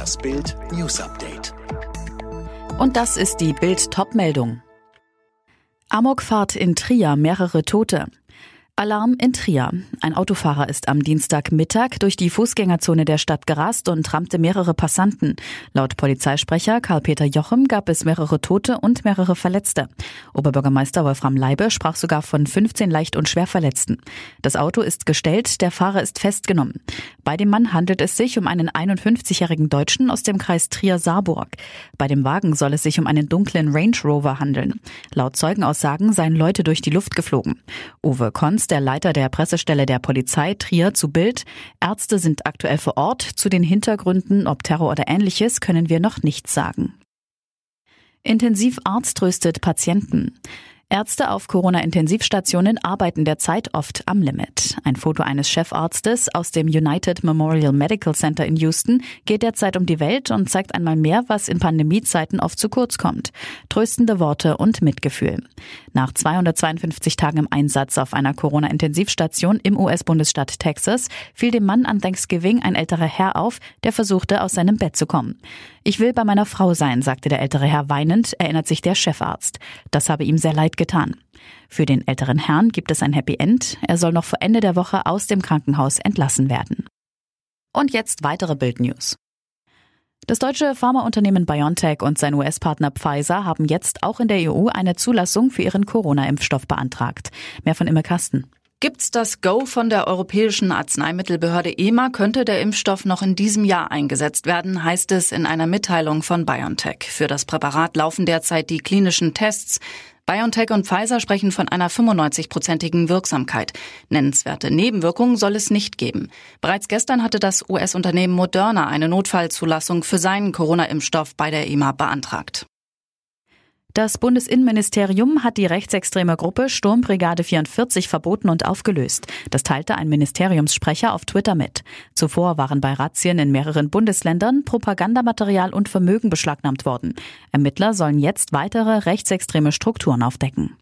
Das Bild News Update. Und das ist die Bild Topmeldung. Amokfahrt in Trier, mehrere Tote. Alarm in Trier. Ein Autofahrer ist am Dienstagmittag durch die Fußgängerzone der Stadt gerast und rammte mehrere Passanten. Laut Polizeisprecher Karl-Peter Jochem gab es mehrere Tote und mehrere Verletzte. Oberbürgermeister Wolfram Leibe sprach sogar von 15 leicht und schwer Verletzten. Das Auto ist gestellt, der Fahrer ist festgenommen. Bei dem Mann handelt es sich um einen 51-jährigen Deutschen aus dem Kreis Trier-Saarburg. Bei dem Wagen soll es sich um einen dunklen Range Rover handeln. Laut Zeugenaussagen seien Leute durch die Luft geflogen. Uwe Konst der Leiter der Pressestelle der Polizei Trier zu Bild. Ärzte sind aktuell vor Ort. Zu den Hintergründen, ob Terror oder ähnliches, können wir noch nichts sagen. Intensivarzt tröstet Patienten. Ärzte auf Corona-Intensivstationen arbeiten derzeit oft am Limit. Ein Foto eines Chefarztes aus dem United Memorial Medical Center in Houston geht derzeit um die Welt und zeigt einmal mehr, was in Pandemiezeiten oft zu kurz kommt. Tröstende Worte und Mitgefühl. Nach 252 Tagen im Einsatz auf einer Corona-Intensivstation im US-Bundesstaat Texas fiel dem Mann an Thanksgiving ein älterer Herr auf, der versuchte, aus seinem Bett zu kommen. Ich will bei meiner Frau sein, sagte der ältere Herr weinend, erinnert sich der Chefarzt. Das habe ihm sehr leid getan. Für den älteren Herrn gibt es ein Happy End. Er soll noch vor Ende der Woche aus dem Krankenhaus entlassen werden. Und jetzt weitere Bildnews. Das deutsche Pharmaunternehmen BioNTech und sein US-Partner Pfizer haben jetzt auch in der EU eine Zulassung für ihren Corona-Impfstoff beantragt. Mehr von Imme Kasten. Gibt's das Go von der Europäischen Arzneimittelbehörde EMA, könnte der Impfstoff noch in diesem Jahr eingesetzt werden, heißt es in einer Mitteilung von BioNTech. Für das Präparat laufen derzeit die klinischen Tests. BioNTech und Pfizer sprechen von einer 95-prozentigen Wirksamkeit. Nennenswerte Nebenwirkungen soll es nicht geben. Bereits gestern hatte das US-Unternehmen Moderna eine Notfallzulassung für seinen Corona-Impfstoff bei der EMA beantragt. Das Bundesinnenministerium hat die rechtsextreme Gruppe Sturmbrigade 44 verboten und aufgelöst. Das teilte ein Ministeriumssprecher auf Twitter mit. Zuvor waren bei Razzien in mehreren Bundesländern Propagandamaterial und Vermögen beschlagnahmt worden. Ermittler sollen jetzt weitere rechtsextreme Strukturen aufdecken.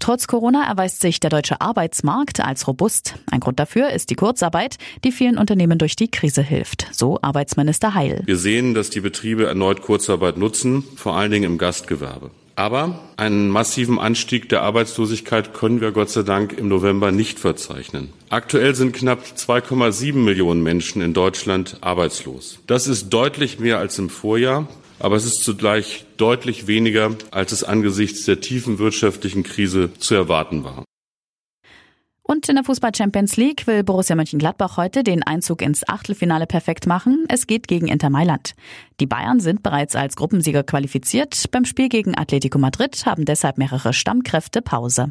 Trotz Corona erweist sich der deutsche Arbeitsmarkt als robust. Ein Grund dafür ist die Kurzarbeit, die vielen Unternehmen durch die Krise hilft, so Arbeitsminister Heil. Wir sehen, dass die Betriebe erneut Kurzarbeit nutzen, vor allen Dingen im Gastgewerbe. Aber einen massiven Anstieg der Arbeitslosigkeit können wir Gott sei Dank im November nicht verzeichnen. Aktuell sind knapp 2,7 Millionen Menschen in Deutschland arbeitslos. Das ist deutlich mehr als im Vorjahr aber es ist zugleich deutlich weniger, als es angesichts der tiefen wirtschaftlichen Krise zu erwarten war. Und in der Fußball Champions League will Borussia Mönchengladbach heute den Einzug ins Achtelfinale perfekt machen. Es geht gegen Inter Mailand. Die Bayern sind bereits als Gruppensieger qualifiziert. Beim Spiel gegen Atletico Madrid haben deshalb mehrere Stammkräfte Pause.